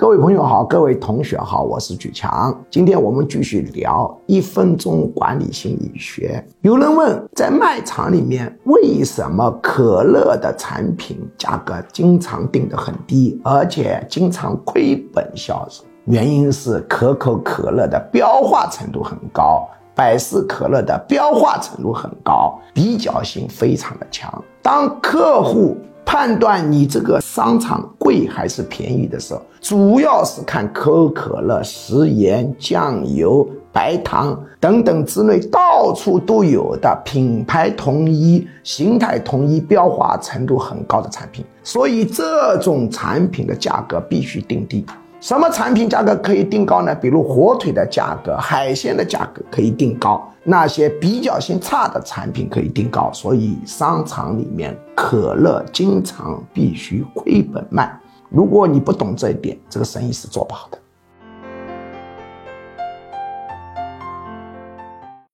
各位朋友好，各位同学好，我是举强。今天我们继续聊一分钟管理心理学。有人问，在卖场里面为什么可乐的产品价格经常定得很低，而且经常亏本销售？原因是可口可乐的标化程度很高，百事可乐的标化程度很高，比较性非常的强。当客户判断你这个商场贵还是便宜的时候，主要是看可口可乐食盐、酱油、白糖等等之类到处都有的品牌统一、形态统一、标化程度很高的产品，所以这种产品的价格必须定低。什么产品价格可以定高呢？比如火腿的价格、海鲜的价格可以定高，那些比较性差的产品可以定高。所以商场里面可乐经常必须亏本卖。如果你不懂这一点，这个生意是做不好的。